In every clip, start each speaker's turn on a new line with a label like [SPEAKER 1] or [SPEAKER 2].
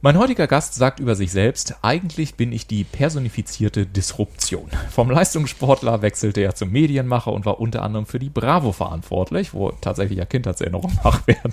[SPEAKER 1] Mein heutiger Gast sagt über sich selbst, eigentlich bin ich die personifizierte Disruption. Vom Leistungssportler wechselte er zum Medienmacher und war unter anderem für die Bravo verantwortlich, wo tatsächlich ja Kindheitserinnerungen wach werden.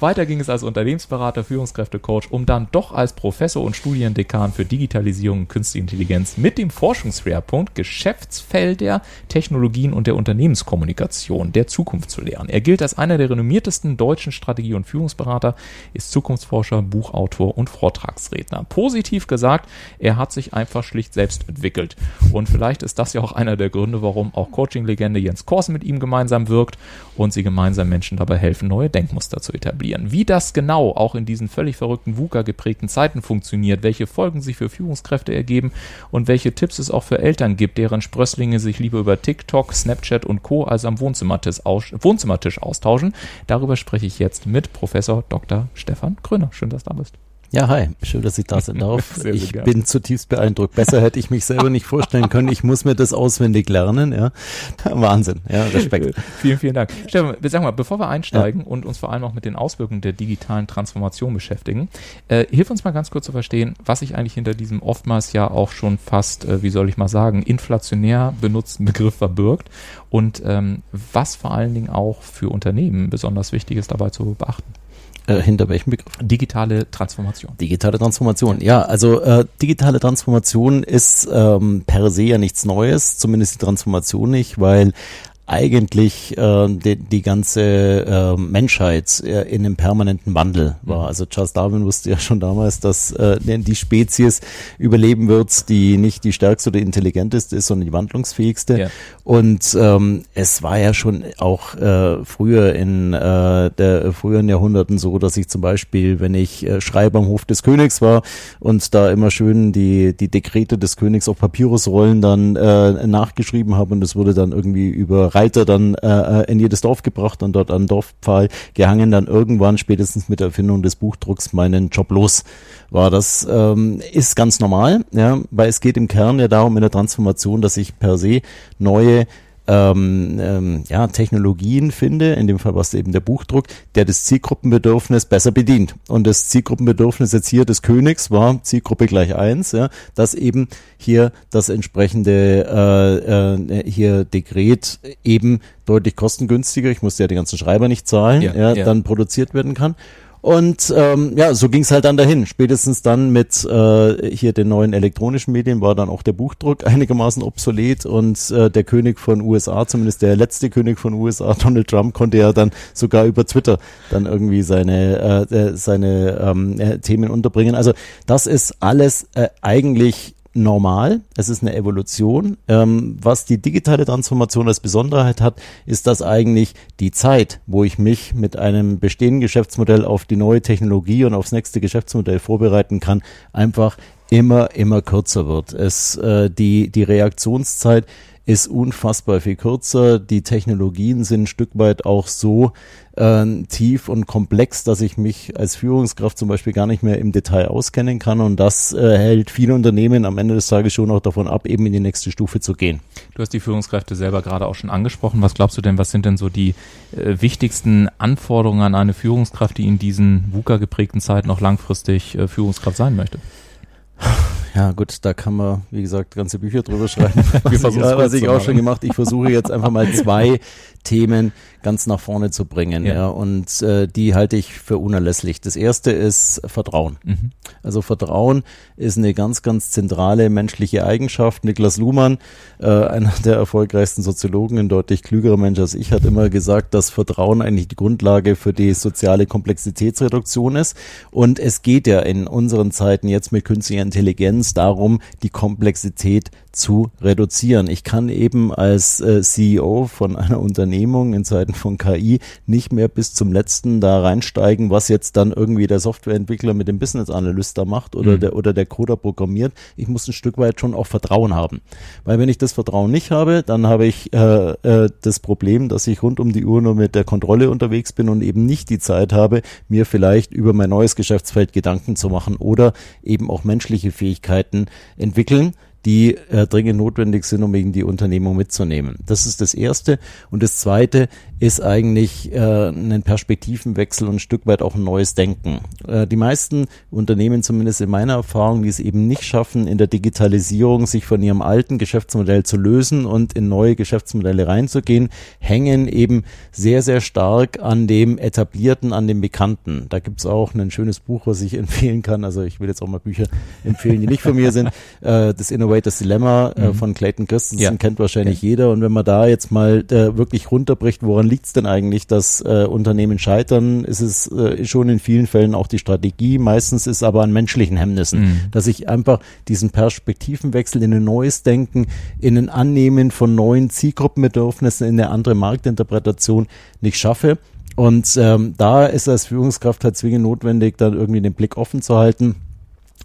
[SPEAKER 1] Weiter ging es als Unternehmensberater, Führungskräftecoach, um dann doch als Professor und Studiendekan für Digitalisierung und Künstliche Intelligenz mit dem Forschungsschwerpunkt Geschäftsfelder, Technologien und der Unternehmenskommunikation der Zukunft zu lehren. Er gilt als einer der renommiertesten deutschen Strategie- und Führungsberater, ist Zukunftsforscher, Buchautor und und Vortragsredner. Positiv gesagt, er hat sich einfach schlicht selbst entwickelt. Und vielleicht ist das ja auch einer der Gründe, warum auch Coaching-Legende Jens Kors mit ihm gemeinsam wirkt und sie gemeinsam Menschen dabei helfen, neue Denkmuster zu etablieren. Wie das genau auch in diesen völlig verrückten VUCA geprägten Zeiten funktioniert, welche Folgen sich für Führungskräfte ergeben und welche Tipps es auch für Eltern gibt, deren Sprösslinge sich lieber über TikTok, Snapchat und Co. als am Wohnzimmertisch, Wohnzimmertisch austauschen. Darüber spreche ich jetzt mit Professor Dr. Stefan Kröner. Schön, dass du da bist.
[SPEAKER 2] Ja, hi. Schön, dass ich da sein darf. Sehr, sehr ich gern. bin zutiefst beeindruckt. Besser hätte ich mich selber nicht vorstellen können. Ich muss mir das auswendig lernen. Ja, Wahnsinn. Ja, Respekt.
[SPEAKER 1] vielen, vielen Dank. Stefan, sag mal, bevor wir einsteigen ja. und uns vor allem auch mit den Auswirkungen der digitalen Transformation beschäftigen, äh, hilf uns mal ganz kurz zu verstehen, was sich eigentlich hinter diesem oftmals ja auch schon fast, äh, wie soll ich mal sagen, inflationär benutzten Begriff verbirgt und ähm, was vor allen Dingen auch für Unternehmen besonders wichtig ist, dabei zu beachten.
[SPEAKER 2] Äh, hinter welchem Begriff?
[SPEAKER 1] Digitale Transformation.
[SPEAKER 2] Digitale Transformation, ja. Also äh, digitale Transformation ist ähm, per se ja nichts Neues, zumindest die Transformation nicht, weil eigentlich äh, die, die ganze äh, Menschheit in einem permanenten Wandel war. Mhm. Also Charles Darwin wusste ja schon damals, dass äh, die Spezies überleben wird, die nicht die stärkste oder intelligenteste ist, sondern die wandlungsfähigste. Ja. Und ähm, es war ja schon auch äh, früher in äh, der früheren Jahrhunderten so, dass ich zum Beispiel, wenn ich äh, Schreiber am Hof des Königs war und da immer schön die die Dekrete des Königs auf Papyrusrollen dann äh, nachgeschrieben habe und es wurde dann irgendwie über Reiter dann äh, äh, in jedes Dorf gebracht und dort an Dorfpfahl gehangen, dann irgendwann spätestens mit der Erfindung des Buchdrucks meinen Job los war. Das ähm, ist ganz normal, ja, weil es geht im Kern ja darum in der Transformation, dass ich per se neue ähm, ähm, ja, Technologien finde, in dem Fall was eben der Buchdruck, der das Zielgruppenbedürfnis besser bedient. Und das Zielgruppenbedürfnis jetzt hier des Königs war Zielgruppe gleich eins, ja, dass eben hier das entsprechende äh, äh, hier Dekret eben deutlich kostengünstiger, ich musste ja die ganzen Schreiber nicht zahlen, ja, ja, ja. dann produziert werden kann. Und ähm, ja, so ging es halt dann dahin. Spätestens dann mit äh, hier den neuen elektronischen Medien war dann auch der Buchdruck einigermaßen obsolet und äh, der König von USA, zumindest der letzte König von USA, Donald Trump, konnte ja dann sogar über Twitter dann irgendwie seine, äh, äh seine ähm, äh, Themen unterbringen. Also das ist alles äh, eigentlich normal, es ist eine Evolution. Ähm, was die digitale Transformation als Besonderheit hat, ist, dass eigentlich die Zeit, wo ich mich mit einem bestehenden Geschäftsmodell auf die neue Technologie und aufs nächste Geschäftsmodell vorbereiten kann, einfach immer, immer kürzer wird. Es, äh, die, die Reaktionszeit ist unfassbar viel kürzer. Die Technologien sind ein Stück weit auch so äh, tief und komplex, dass ich mich als Führungskraft zum Beispiel gar nicht mehr im Detail auskennen kann. Und das äh, hält viele Unternehmen am Ende des Tages schon auch davon ab, eben in die nächste Stufe zu gehen.
[SPEAKER 1] Du hast die Führungskräfte selber gerade auch schon angesprochen. Was glaubst du denn, was sind denn so die äh, wichtigsten Anforderungen an eine Führungskraft, die in diesen VUCA geprägten Zeiten noch langfristig äh, Führungskraft sein möchte?
[SPEAKER 2] Ja, gut, da kann man, wie gesagt, ganze Bücher drüber schreiben. Was ich, was ich auch schon gemacht. Ich versuche jetzt einfach mal zwei Themen ganz nach vorne zu bringen. Ja. ja und äh, die halte ich für unerlässlich. Das erste ist Vertrauen. Mhm. Also Vertrauen ist eine ganz, ganz zentrale menschliche Eigenschaft. Niklas Luhmann, äh, einer der erfolgreichsten Soziologen, ein deutlich klügerer Mensch als ich, hat immer gesagt, dass Vertrauen eigentlich die Grundlage für die soziale Komplexitätsreduktion ist. Und es geht ja in unseren Zeiten jetzt mit künstlicher Intelligenz darum, die Komplexität zu reduzieren. Ich kann eben als äh, CEO von einer Unternehmung in Zeiten von KI nicht mehr bis zum letzten da reinsteigen, was jetzt dann irgendwie der Softwareentwickler mit dem Business Analyst da macht oder mhm. der oder der Coder programmiert. Ich muss ein Stück weit schon auch Vertrauen haben, weil wenn ich das Vertrauen nicht habe, dann habe ich äh, äh, das Problem, dass ich rund um die Uhr nur mit der Kontrolle unterwegs bin und eben nicht die Zeit habe, mir vielleicht über mein neues Geschäftsfeld Gedanken zu machen oder eben auch menschliche Fähigkeiten entwickeln die äh, dringend notwendig sind, um eben die Unternehmung mitzunehmen. Das ist das Erste. Und das Zweite ist eigentlich äh, ein Perspektivenwechsel und ein Stück weit auch ein neues Denken. Äh, die meisten Unternehmen, zumindest in meiner Erfahrung, die es eben nicht schaffen, in der Digitalisierung sich von ihrem alten Geschäftsmodell zu lösen und in neue Geschäftsmodelle reinzugehen, hängen eben sehr, sehr stark an dem Etablierten, an dem Bekannten. Da gibt es auch ein schönes Buch, was ich empfehlen kann. Also ich will jetzt auch mal Bücher empfehlen, die nicht von mir sind. Äh, das Innovators Dilemma äh, mhm. von Clayton Christensen ja. kennt wahrscheinlich ja. jeder. Und wenn man da jetzt mal äh, wirklich runterbricht, woran liegt es denn eigentlich, dass äh, Unternehmen scheitern, ist es äh, schon in vielen Fällen auch die Strategie. Meistens ist aber an menschlichen Hemmnissen, mhm. dass ich einfach diesen Perspektivenwechsel in ein neues Denken, in ein Annehmen von neuen Zielgruppenbedürfnissen, in eine andere Marktinterpretation nicht schaffe. Und ähm, da ist als Führungskraft halt zwingend notwendig, dann irgendwie den Blick offen zu halten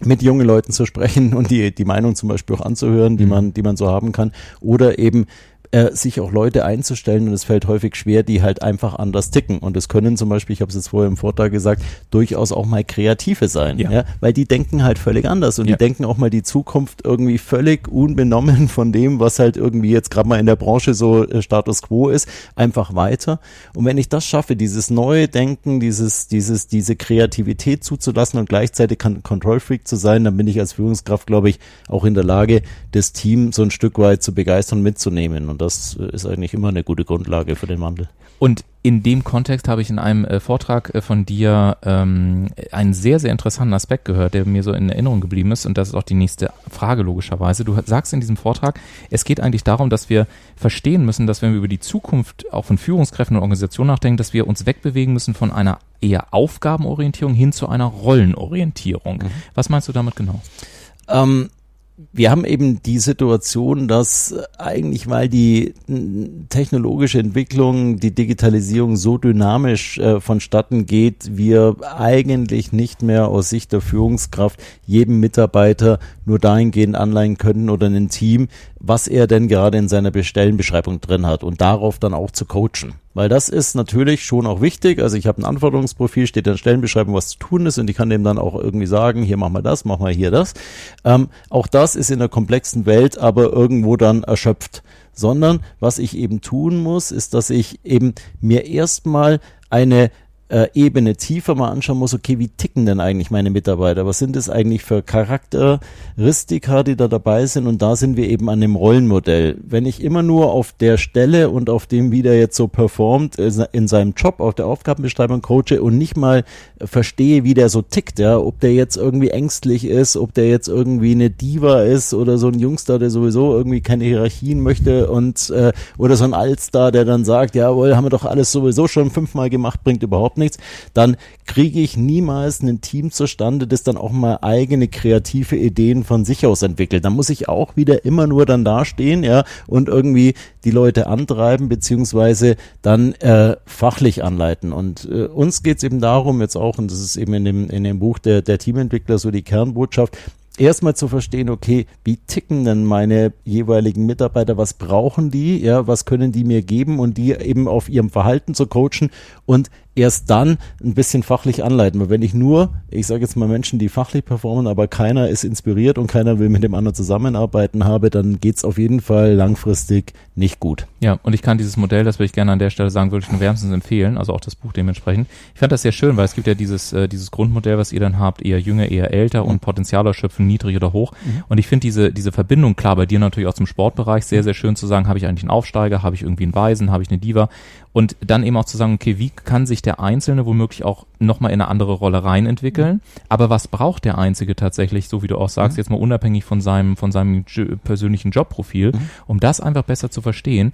[SPEAKER 2] mit jungen Leuten zu sprechen und die, die Meinung zum Beispiel auch anzuhören, die mhm. man, die man so haben kann. Oder eben äh, sich auch Leute einzustellen und es fällt häufig schwer, die halt einfach anders ticken. Und es können zum Beispiel, ich habe es jetzt vorher im Vortrag gesagt, durchaus auch mal Kreative sein, ja. ja weil die denken halt völlig anders und ja. die denken auch mal die Zukunft irgendwie völlig unbenommen von dem, was halt irgendwie jetzt gerade mal in der Branche so äh, Status quo ist, einfach weiter. Und wenn ich das schaffe, dieses neue Denken, dieses, dieses, diese Kreativität zuzulassen und gleichzeitig Control Freak zu sein, dann bin ich als Führungskraft, glaube ich, auch in der Lage, das Team so ein Stück weit zu begeistern, mitzunehmen. Und das ist eigentlich immer eine gute Grundlage für den Wandel.
[SPEAKER 1] Und in dem Kontext habe ich in einem äh, Vortrag äh, von dir ähm, einen sehr, sehr interessanten Aspekt gehört, der mir so in Erinnerung geblieben ist. Und das ist auch die nächste Frage logischerweise. Du sagst in diesem Vortrag, es geht eigentlich darum, dass wir verstehen müssen, dass wenn wir über die Zukunft auch von Führungskräften und Organisationen nachdenken, dass wir uns wegbewegen müssen von einer eher Aufgabenorientierung hin zu einer Rollenorientierung. Mhm. Was meinst du damit genau?
[SPEAKER 2] Ähm, wir haben eben die Situation, dass eigentlich, weil die technologische Entwicklung, die Digitalisierung so dynamisch äh, vonstatten geht, wir eigentlich nicht mehr aus Sicht der Führungskraft jedem Mitarbeiter nur dahingehend anleihen können oder ein Team, was er denn gerade in seiner Stellenbeschreibung drin hat und darauf dann auch zu coachen. Weil das ist natürlich schon auch wichtig. Also ich habe ein Anforderungsprofil, steht in der Stellenbeschreibung, was zu tun ist und ich kann dem dann auch irgendwie sagen, hier machen wir das, machen wir hier das. Ähm, auch das ist in der komplexen Welt aber irgendwo dann erschöpft. Sondern was ich eben tun muss, ist, dass ich eben mir erstmal eine äh, Ebene tiefer mal anschauen muss, okay, wie ticken denn eigentlich meine Mitarbeiter? Was sind es eigentlich für Charakteristika, die da dabei sind? Und da sind wir eben an dem Rollenmodell. Wenn ich immer nur auf der Stelle und auf dem, wie der jetzt so performt, in seinem Job, auf der Aufgabenbeschreibung coache und nicht mal verstehe, wie der so tickt, ja, ob der jetzt irgendwie ängstlich ist, ob der jetzt irgendwie eine Diva ist oder so ein Jungster, der sowieso irgendwie keine Hierarchien möchte und äh, oder so ein Altstar, der dann sagt, jawohl, haben wir doch alles sowieso schon fünfmal gemacht, bringt überhaupt nichts, dann kriege ich niemals ein Team zustande, das dann auch mal eigene kreative Ideen von sich aus entwickelt. Dann muss ich auch wieder immer nur dann dastehen, ja, und irgendwie die Leute antreiben, beziehungsweise dann äh, fachlich anleiten. Und äh, uns geht es eben darum, jetzt auch, und das ist eben in dem, in dem Buch der, der Teamentwickler so die Kernbotschaft, erstmal zu verstehen, okay, wie ticken denn meine jeweiligen Mitarbeiter, was brauchen die, ja, was können die mir geben und die eben auf ihrem Verhalten zu coachen und erst dann ein bisschen fachlich anleiten. Weil wenn ich nur, ich sage jetzt mal Menschen, die fachlich performen, aber keiner ist inspiriert und keiner will mit dem anderen zusammenarbeiten habe, dann geht's auf jeden Fall langfristig nicht gut.
[SPEAKER 1] Ja, und ich kann dieses Modell, das würde ich gerne an der Stelle sagen, wirklich nur wärmstens empfehlen, also auch das Buch dementsprechend. Ich fand das sehr schön, weil es gibt ja dieses, äh, dieses Grundmodell, was ihr dann habt, eher jünger, eher älter und Potenzial ausschöpfen, niedrig oder hoch. Mhm. Und ich finde diese, diese Verbindung, klar, bei dir natürlich auch zum Sportbereich, sehr, sehr schön zu sagen, habe ich eigentlich einen Aufsteiger, habe ich irgendwie einen Weisen, habe ich eine Diva und dann eben auch zu sagen, okay, wie kann sich der Einzelne womöglich auch nochmal in eine andere Rolle rein entwickeln? Aber was braucht der Einzige tatsächlich, so wie du auch sagst, mhm. jetzt mal unabhängig von seinem, von seinem persönlichen Jobprofil, mhm. um das einfach besser zu verstehen?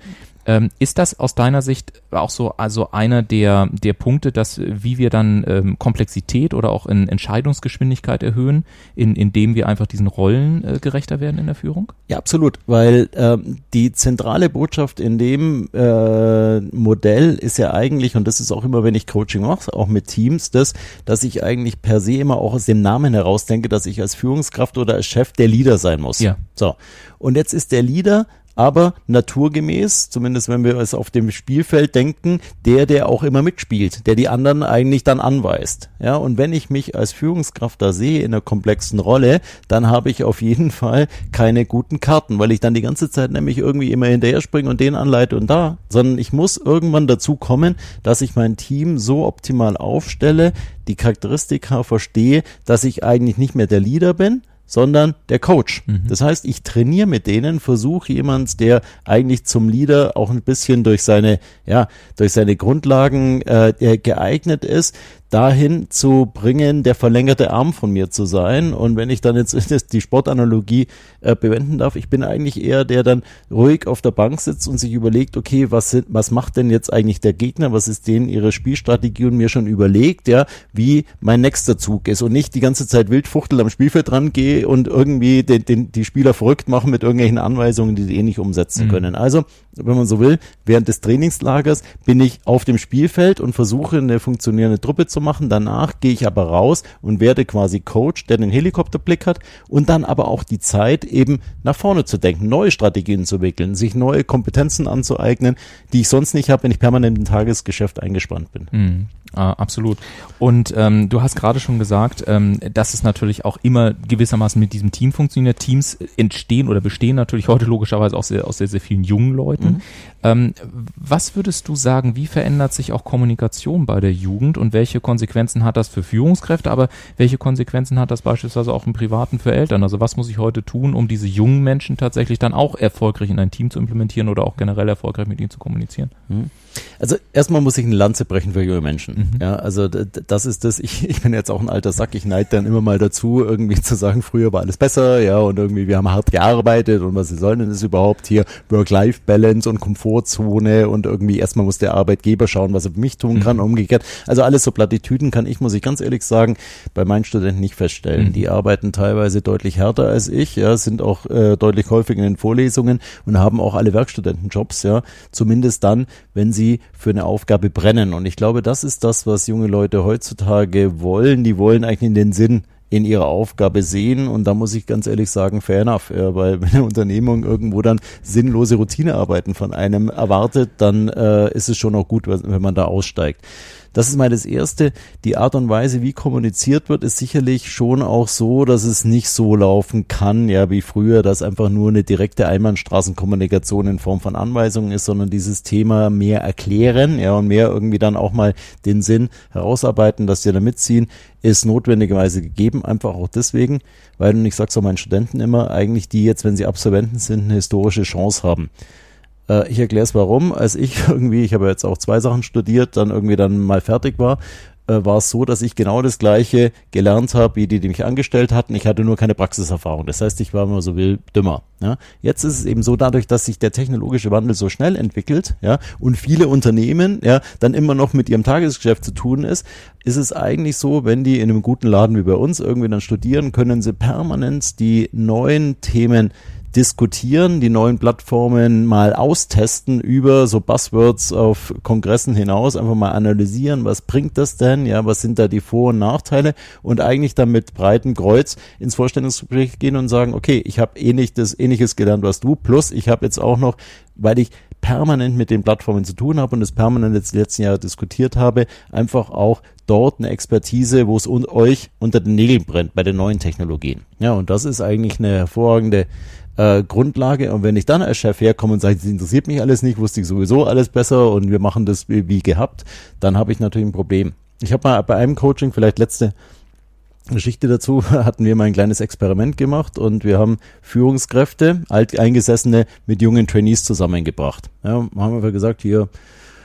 [SPEAKER 1] Ähm, ist das aus deiner Sicht auch so also einer der der Punkte, dass wie wir dann ähm, Komplexität oder auch in Entscheidungsgeschwindigkeit erhöhen, in, indem wir einfach diesen Rollen äh, gerechter werden in der Führung?
[SPEAKER 2] Ja, absolut, weil ähm, die zentrale Botschaft in dem äh, Modell ist ja eigentlich und das ist auch immer, wenn ich Coaching mache, auch mit Teams, das, dass ich eigentlich per se immer auch aus dem Namen heraus denke, dass ich als Führungskraft oder als Chef der Leader sein muss.
[SPEAKER 1] Ja.
[SPEAKER 2] So. Und jetzt ist der Leader aber naturgemäß, zumindest wenn wir es auf dem Spielfeld denken, der, der auch immer mitspielt, der die anderen eigentlich dann anweist. Ja, und wenn ich mich als Führungskraft da sehe in einer komplexen Rolle, dann habe ich auf jeden Fall keine guten Karten, weil ich dann die ganze Zeit nämlich irgendwie immer hinterher springe und den anleite und da, sondern ich muss irgendwann dazu kommen, dass ich mein Team so optimal aufstelle, die Charakteristika verstehe, dass ich eigentlich nicht mehr der Leader bin, sondern der Coach. Mhm. Das heißt, ich trainiere mit denen, versuche jemand, der eigentlich zum Leader auch ein bisschen durch seine, ja, durch seine Grundlagen äh, geeignet ist, dahin zu bringen, der verlängerte Arm von mir zu sein. Und wenn ich dann jetzt die Sportanalogie äh, bewenden darf, ich bin eigentlich eher der dann ruhig auf der Bank sitzt und sich überlegt, okay, was sind, was macht denn jetzt eigentlich der Gegner? Was ist denen ihre Spielstrategie und mir schon überlegt, ja, wie mein nächster Zug ist und nicht die ganze Zeit wildfuchtel am Spielfeld dran gehe und irgendwie den, den, die Spieler verrückt machen mit irgendwelchen Anweisungen, die die eh nicht umsetzen mhm. können. Also, wenn man so will, während des Trainingslagers bin ich auf dem Spielfeld und versuche eine funktionierende Truppe zu zu machen. Danach gehe ich aber raus und werde quasi Coach, der den Helikopterblick hat und dann aber auch die Zeit eben nach vorne zu denken, neue Strategien zu entwickeln, sich neue Kompetenzen anzueignen, die ich sonst nicht habe, wenn ich permanent im Tagesgeschäft eingespannt bin.
[SPEAKER 1] Ah, absolut. Und ähm, du hast gerade schon gesagt, ähm, dass es natürlich auch immer gewissermaßen mit diesem Team funktioniert. Teams entstehen oder bestehen natürlich heute logischerweise auch sehr, aus sehr, sehr vielen jungen Leuten. Mhm. Ähm, was würdest du sagen, wie verändert sich auch Kommunikation bei der Jugend und welche Konsequenzen hat das für Führungskräfte, aber welche Konsequenzen hat das beispielsweise auch im Privaten für Eltern? Also was muss ich heute tun, um diese jungen Menschen tatsächlich dann auch erfolgreich in ein Team zu implementieren oder auch generell erfolgreich mit ihnen zu kommunizieren?
[SPEAKER 2] Mhm. Also erstmal muss ich eine Lanze brechen für junge Menschen. Mhm. Ja, also das ist das, ich, ich bin jetzt auch ein alter Sack, ich neide dann immer mal dazu, irgendwie zu sagen, früher war alles besser, ja, und irgendwie wir haben hart gearbeitet und was sollen denn das überhaupt hier? Work-Life-Balance und Komfortzone und irgendwie erstmal muss der Arbeitgeber schauen, was er für mich tun kann, mhm. umgekehrt. Also alles so Plattitüden kann ich, muss ich ganz ehrlich sagen, bei meinen Studenten nicht feststellen. Mhm. Die arbeiten teilweise deutlich härter als ich, ja, sind auch äh, deutlich häufiger in den Vorlesungen und haben auch alle Werkstudentenjobs, ja, zumindest dann, wenn sie sie für eine Aufgabe brennen. Und ich glaube, das ist das, was junge Leute heutzutage wollen. Die wollen eigentlich den Sinn in ihrer Aufgabe sehen. Und da muss ich ganz ehrlich sagen, fair enough. Ja, weil wenn eine Unternehmung irgendwo dann sinnlose Routinearbeiten von einem erwartet, dann äh, ist es schon auch gut, wenn man da aussteigt. Das ist mal das Erste. Die Art und Weise, wie kommuniziert wird, ist sicherlich schon auch so, dass es nicht so laufen kann, ja, wie früher, dass einfach nur eine direkte Einbahnstraßenkommunikation in Form von Anweisungen ist, sondern dieses Thema mehr erklären, ja, und mehr irgendwie dann auch mal den Sinn herausarbeiten, dass die da mitziehen, ist notwendigerweise gegeben, einfach auch deswegen, weil, und ich sag's auch meinen Studenten immer, eigentlich die jetzt, wenn sie Absolventen sind, eine historische Chance haben. Äh, ich erkläre es warum. Als ich irgendwie, ich habe jetzt auch zwei Sachen studiert, dann irgendwie dann mal fertig war, äh, war es so, dass ich genau das Gleiche gelernt habe, wie die, die mich angestellt hatten. Ich hatte nur keine Praxiserfahrung. Das heißt, ich war immer so will dümmer. Ja. Jetzt ist es eben so, dadurch, dass sich der technologische Wandel so schnell entwickelt, ja, und viele Unternehmen, ja, dann immer noch mit ihrem Tagesgeschäft zu tun ist, ist es eigentlich so, wenn die in einem guten Laden wie bei uns irgendwie dann studieren, können sie permanent die neuen Themen diskutieren, die neuen Plattformen mal austesten über so Buzzwords auf Kongressen hinaus, einfach mal analysieren, was bringt das denn, ja, was sind da die Vor- und Nachteile und eigentlich dann mit breitem Kreuz ins Vorstellungsgespräch gehen und sagen, okay, ich habe ähnliches, ähnliches gelernt, was du, plus ich habe jetzt auch noch, weil ich permanent mit den Plattformen zu tun habe und es permanent jetzt letzten Jahre diskutiert habe, einfach auch dort eine Expertise, wo es un euch unter den Nägeln brennt bei den neuen Technologien. Ja, und das ist eigentlich eine hervorragende äh, Grundlage. Und wenn ich dann als Chef herkomme und sage, das interessiert mich alles nicht, wusste ich sowieso alles besser und wir machen das wie, wie gehabt, dann habe ich natürlich ein Problem. Ich habe mal bei einem Coaching, vielleicht letzte Geschichte dazu hatten wir mal ein kleines Experiment gemacht und wir haben Führungskräfte, alteingesessene, mit jungen Trainees zusammengebracht. Ja, haben wir gesagt, hier,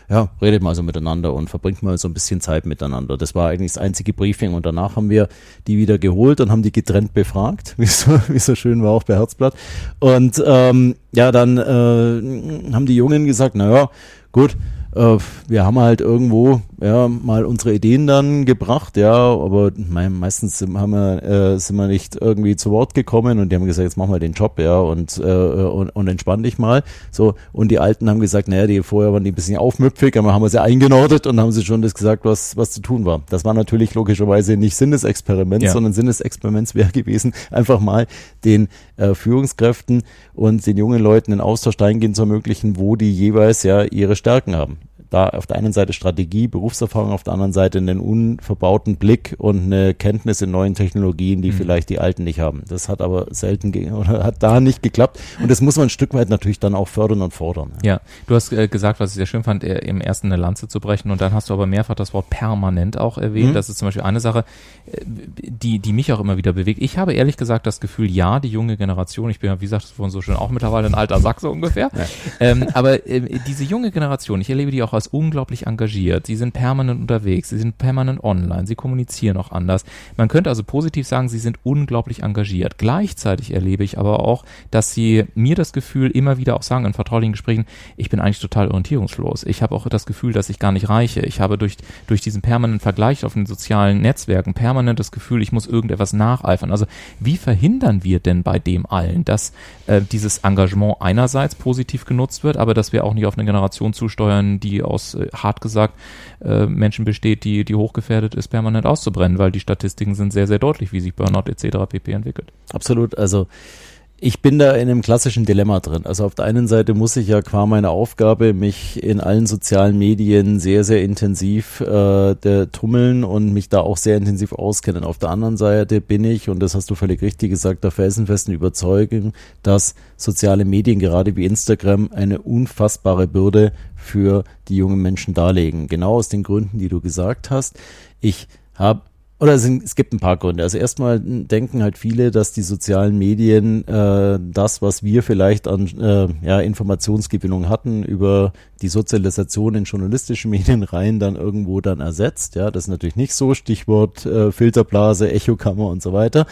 [SPEAKER 2] ja, redet mal so miteinander und verbringt mal so ein bisschen Zeit miteinander. Das war eigentlich das einzige Briefing und danach haben wir die wieder geholt und haben die getrennt befragt, wie so, wie so schön war auch bei Herzblatt. Und ähm, ja, dann äh, haben die Jungen gesagt, naja, gut, äh, wir haben halt irgendwo ja mal unsere Ideen dann gebracht, ja, aber mein, meistens sind, haben wir, äh, sind wir nicht irgendwie zu Wort gekommen und die haben gesagt, jetzt mach mal den Job, ja, und, äh, und, und entspann dich mal. So, und die Alten haben gesagt, naja, die vorher waren die ein bisschen aufmüpfig, aber haben wir sie eingenordet und haben sie schon das gesagt, was, was zu tun war. Das war natürlich logischerweise nicht Sinn des Experiments, ja. sondern Sinn des Experiments wäre gewesen, einfach mal den äh, Führungskräften und den jungen Leuten den Austausch dahingehend zu ermöglichen, wo die jeweils ja ihre Stärken haben da auf der einen Seite Strategie, Berufserfahrung, auf der anderen Seite einen unverbauten Blick und eine Kenntnis in neuen Technologien, die mhm. vielleicht die alten nicht haben. Das hat aber selten oder hat da nicht geklappt und das muss man ein Stück weit natürlich dann auch fördern und fordern.
[SPEAKER 1] Ja, du hast äh, gesagt, was ich sehr schön fand, äh, im ersten eine Lanze zu brechen und dann hast du aber mehrfach das Wort permanent auch erwähnt. Mhm. Das ist zum Beispiel eine Sache, äh, die, die mich auch immer wieder bewegt. Ich habe ehrlich gesagt das Gefühl, ja, die junge Generation, ich bin ja, wie gesagt, vorhin so schön auch mittlerweile ein alter Sack so ungefähr, ja. ähm, aber äh, diese junge Generation, ich erlebe die auch als als unglaublich engagiert. Sie sind permanent unterwegs, sie sind permanent online, sie kommunizieren auch anders. Man könnte also positiv sagen, sie sind unglaublich engagiert. Gleichzeitig erlebe ich aber auch, dass sie mir das Gefühl immer wieder auch sagen in vertraulichen Gesprächen, ich bin eigentlich total orientierungslos. Ich habe auch das Gefühl, dass ich gar nicht reiche. Ich habe durch, durch diesen permanenten Vergleich auf den sozialen Netzwerken permanent das Gefühl, ich muss irgendetwas nacheifern. Also wie verhindern wir denn bei dem allen, dass äh, dieses Engagement einerseits positiv genutzt wird, aber dass wir auch nicht auf eine Generation zusteuern, die aus, äh, hart gesagt, äh, Menschen besteht, die, die hochgefährdet ist, permanent auszubrennen, weil die Statistiken sind sehr, sehr deutlich, wie sich Burnout etc. pp. entwickelt.
[SPEAKER 2] Absolut, also ich bin da in einem klassischen Dilemma drin. Also auf der einen Seite muss ich ja qua meiner Aufgabe mich in allen sozialen Medien sehr, sehr intensiv äh, tummeln und mich da auch sehr intensiv auskennen. Auf der anderen Seite bin ich, und das hast du völlig richtig gesagt, der felsenfesten Überzeugung, dass soziale Medien, gerade wie Instagram, eine unfassbare Bürde für die jungen Menschen darlegen. Genau aus den Gründen, die du gesagt hast. Ich habe oder es, es, gibt ein paar Gründe. Also erstmal denken halt viele, dass die sozialen Medien äh, das, was wir vielleicht an äh, ja, Informationsgewinnung hatten über die Sozialisation in journalistischen Medien rein, dann irgendwo dann ersetzt. Ja, das ist natürlich nicht so. Stichwort äh, Filterblase, Echokammer und so weiter.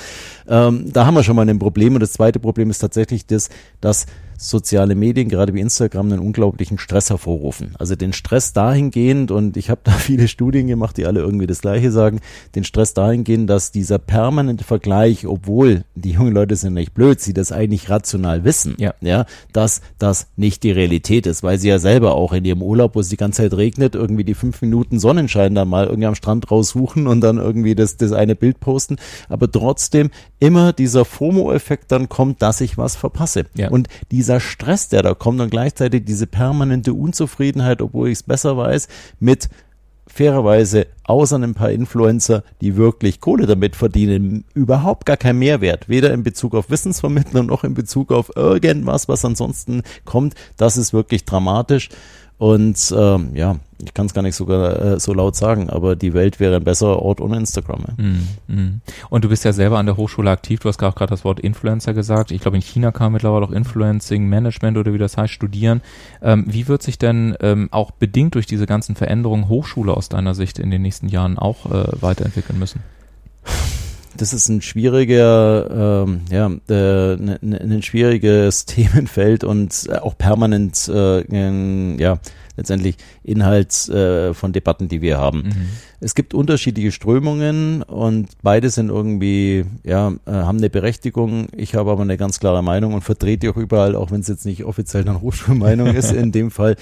[SPEAKER 2] Ähm, da haben wir schon mal ein Problem. Und das zweite Problem ist tatsächlich das, dass soziale Medien, gerade wie Instagram, einen unglaublichen Stress hervorrufen. Also den Stress dahingehend, und ich habe da viele Studien gemacht, die alle irgendwie das Gleiche sagen, den Stress dahingehend, dass dieser permanente Vergleich, obwohl die jungen Leute sind nicht blöd, sie das eigentlich rational wissen, ja, ja dass das nicht die Realität ist, weil sie ja selber auch in ihrem Urlaub, wo es die ganze Zeit regnet, irgendwie die fünf Minuten Sonnenschein dann mal irgendwie am Strand raussuchen und dann irgendwie das, das eine Bild posten, aber trotzdem immer dieser FOMO-Effekt dann kommt, dass ich was verpasse. Ja. Und dieser dieser Stress, der da kommt und gleichzeitig diese permanente Unzufriedenheit, obwohl ich es besser weiß, mit fairerweise außer ein paar Influencer, die wirklich Kohle damit verdienen, überhaupt gar kein Mehrwert, weder in Bezug auf Wissensvermittler noch in Bezug auf irgendwas, was ansonsten kommt. Das ist wirklich dramatisch. Und ähm, ja, ich kann es gar nicht sogar äh, so laut sagen, aber die Welt wäre ein besserer Ort ohne Instagram. Ja. Mm,
[SPEAKER 1] mm. Und du bist ja selber an der Hochschule aktiv, du hast gerade das Wort Influencer gesagt. Ich glaube, in China kann man mittlerweile auch Influencing Management oder wie das heißt studieren. Ähm, wie wird sich denn ähm, auch bedingt durch diese ganzen Veränderungen Hochschule aus deiner Sicht in den nächsten Jahren auch äh, weiterentwickeln müssen?
[SPEAKER 2] das ist ein schwieriger, ähm, ja, äh, ein schwieriges Themenfeld und auch permanent, äh, ja, letztendlich Inhalt äh, von Debatten, die wir haben. Mhm. Es gibt unterschiedliche Strömungen und beide sind irgendwie, ja, äh, haben eine Berechtigung. Ich habe aber eine ganz klare Meinung und vertrete die auch überall, auch wenn es jetzt nicht offiziell eine Hochschulmeinung ist in dem Fall.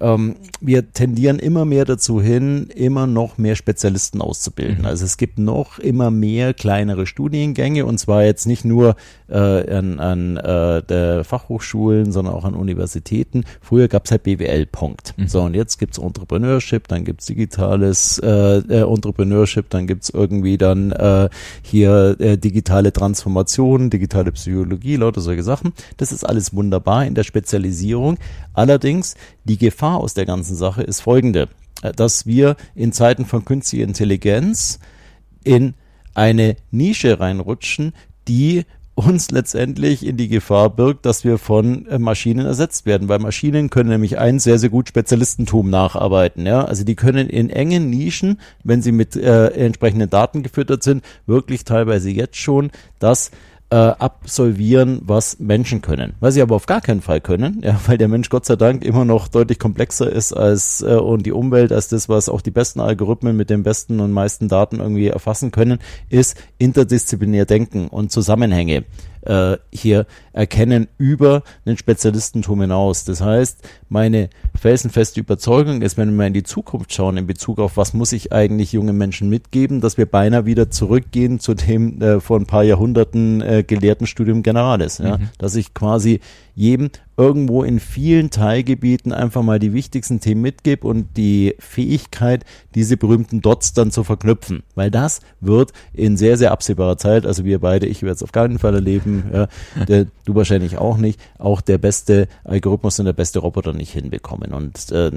[SPEAKER 2] Ähm, wir tendieren immer mehr dazu hin, immer noch mehr Spezialisten auszubilden. Mhm. Also es gibt noch immer mehr kleinere Studiengänge und zwar jetzt nicht nur äh, an, an äh, der Fachhochschulen, sondern auch an Universitäten. Früher gab es halt BWL, Punkt. Mhm. So, und jetzt gibt's Entrepreneurship, dann gibt's digitales äh, äh, Entrepreneurship, dann gibt's irgendwie dann äh, hier äh, digitale Transformation, digitale Psychologie, lauter solche Sachen. Das ist alles wunderbar in der Spezialisierung. Allerdings, die Gefahr aus der ganzen Sache ist folgende, äh, dass wir in Zeiten von künstlicher Intelligenz in eine Nische reinrutschen, die uns letztendlich in die Gefahr birgt, dass wir von äh, Maschinen ersetzt werden, weil Maschinen können nämlich ein sehr, sehr gut Spezialistentum nacharbeiten. Ja? Also die können in engen Nischen, wenn sie mit äh, entsprechenden Daten gefüttert sind, wirklich teilweise jetzt schon das äh, absolvieren, was Menschen können. Was sie aber auf gar keinen Fall können, ja, weil der Mensch Gott sei Dank immer noch deutlich komplexer ist als äh, und die Umwelt als das, was auch die besten Algorithmen mit den besten und meisten Daten irgendwie erfassen können, ist interdisziplinär denken und Zusammenhänge äh, hier erkennen über den Spezialistentum hinaus. Das heißt, meine felsenfeste Überzeugung ist, wenn wir in die Zukunft schauen in Bezug auf, was muss ich eigentlich jungen Menschen mitgeben, dass wir beinahe wieder zurückgehen zu dem äh, vor ein paar Jahrhunderten äh, gelehrten Studium Generalis. Ja? Mhm. Dass ich quasi jedem irgendwo in vielen Teilgebieten einfach mal die wichtigsten Themen mitgebe und die Fähigkeit, diese berühmten Dots dann zu verknüpfen. Weil das wird in sehr, sehr absehbarer Zeit, also wir beide, ich werde es auf keinen Fall erleben, ja, der, du wahrscheinlich auch nicht, auch der beste Algorithmus und der beste Roboter nicht hinbekommen. Und äh,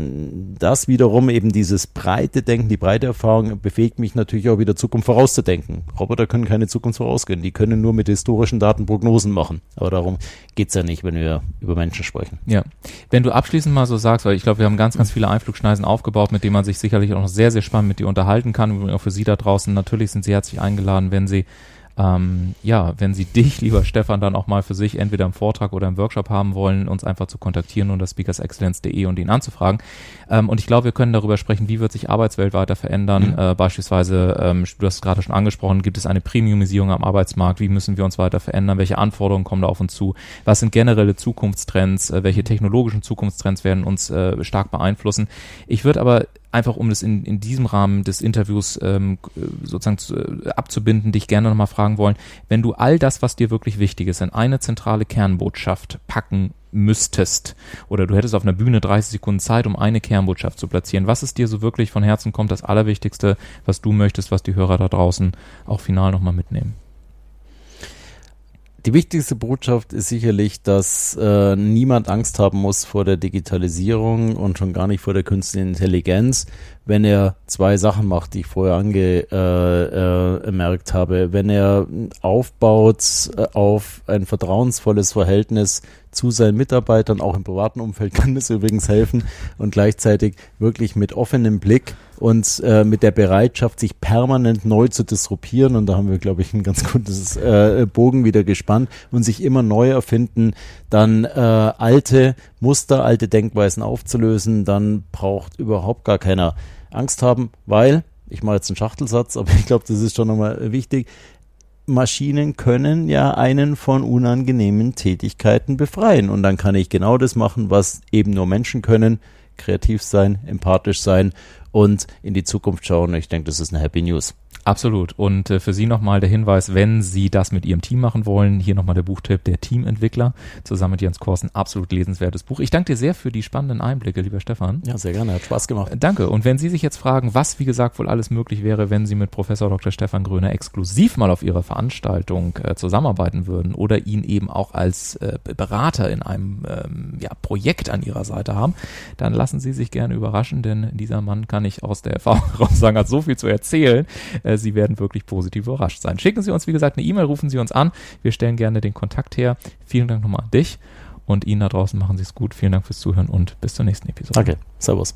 [SPEAKER 2] das wiederum eben dieses breite Denken, die breite Erfahrung befähigt mich natürlich auch wieder Zukunft vorauszudenken. Roboter können keine Zukunft vorausgehen, die können nur mit historischen Daten Prognosen machen. Aber darum geht's ja nicht, wenn wir über Menschen sprechen.
[SPEAKER 1] Ja. Wenn du abschließend mal so sagst, weil ich glaube, wir haben ganz, ganz viele Einflugschneisen aufgebaut, mit denen man sich sicherlich auch noch sehr, sehr spannend mit dir unterhalten kann. auch für Sie da draußen. Natürlich sind Sie herzlich eingeladen, wenn Sie ähm, ja, wenn Sie dich, lieber Stefan, dann auch mal für sich entweder im Vortrag oder im Workshop haben wollen, uns einfach zu kontaktieren unter speakersexcellence.de und ihn anzufragen. Ähm, und ich glaube, wir können darüber sprechen, wie wird sich Arbeitswelt weiter verändern. Mhm. Äh, beispielsweise, ähm, du hast es gerade schon angesprochen, gibt es eine Premiumisierung am Arbeitsmarkt? Wie müssen wir uns weiter verändern? Welche Anforderungen kommen da auf uns zu? Was sind generelle Zukunftstrends? Äh, welche technologischen Zukunftstrends werden uns äh, stark beeinflussen? Ich würde aber einfach um das in, in diesem Rahmen des Interviews ähm, sozusagen zu, äh, abzubinden, dich gerne nochmal fragen wollen, wenn du all das, was dir wirklich wichtig ist, in eine zentrale Kernbotschaft packen müsstest oder du hättest auf einer Bühne 30 Sekunden Zeit, um eine Kernbotschaft zu platzieren, was ist dir so wirklich von Herzen kommt, das Allerwichtigste, was du möchtest, was die Hörer da draußen auch final nochmal mitnehmen?
[SPEAKER 2] Die wichtigste Botschaft ist sicherlich, dass äh, niemand Angst haben muss vor der Digitalisierung und schon gar nicht vor der künstlichen Intelligenz, wenn er zwei Sachen macht, die ich vorher angemerkt äh, äh, habe. Wenn er aufbaut äh, auf ein vertrauensvolles Verhältnis zu seinen Mitarbeitern, auch im privaten Umfeld kann das übrigens helfen und gleichzeitig wirklich mit offenem Blick und äh, mit der Bereitschaft, sich permanent neu zu disruptieren. Und da haben wir, glaube ich, ein ganz gutes äh, Bogen wieder gespannt und sich immer neu erfinden, dann äh, alte Muster, alte Denkweisen aufzulösen, dann braucht überhaupt gar keiner Angst haben, weil, ich mache jetzt einen Schachtelsatz, aber ich glaube, das ist schon nochmal wichtig, Maschinen können ja einen von unangenehmen Tätigkeiten befreien. Und dann kann ich genau das machen, was eben nur Menschen können. Kreativ sein, empathisch sein und in die Zukunft schauen. Ich denke, das ist eine Happy News.
[SPEAKER 1] Absolut. Und äh, für Sie nochmal der Hinweis, wenn Sie das mit Ihrem Team machen wollen, hier nochmal der Buchtipp Der Teamentwickler, zusammen mit Jens Korsen. Absolut lesenswertes Buch. Ich danke dir sehr für die spannenden Einblicke, lieber Stefan.
[SPEAKER 2] Ja, sehr gerne. Hat Spaß gemacht.
[SPEAKER 1] Äh, danke. Und wenn Sie sich jetzt fragen, was, wie gesagt, wohl alles möglich wäre, wenn Sie mit Professor Dr. Stefan Gröner exklusiv mal auf Ihrer Veranstaltung äh, zusammenarbeiten würden oder ihn eben auch als äh, Berater in einem ähm, ja, Projekt an Ihrer Seite haben, dann lassen Sie sich gerne überraschen, denn dieser Mann kann ich aus der Erfahrung heraus sagen, hat so viel zu erzählen. Äh, Sie werden wirklich positiv überrascht sein. Schicken Sie uns, wie gesagt, eine E-Mail, rufen Sie uns an. Wir stellen gerne den Kontakt her. Vielen Dank nochmal an dich und Ihnen da draußen machen Sie es gut. Vielen Dank fürs Zuhören und bis zur nächsten Episode.
[SPEAKER 2] Danke. Servus.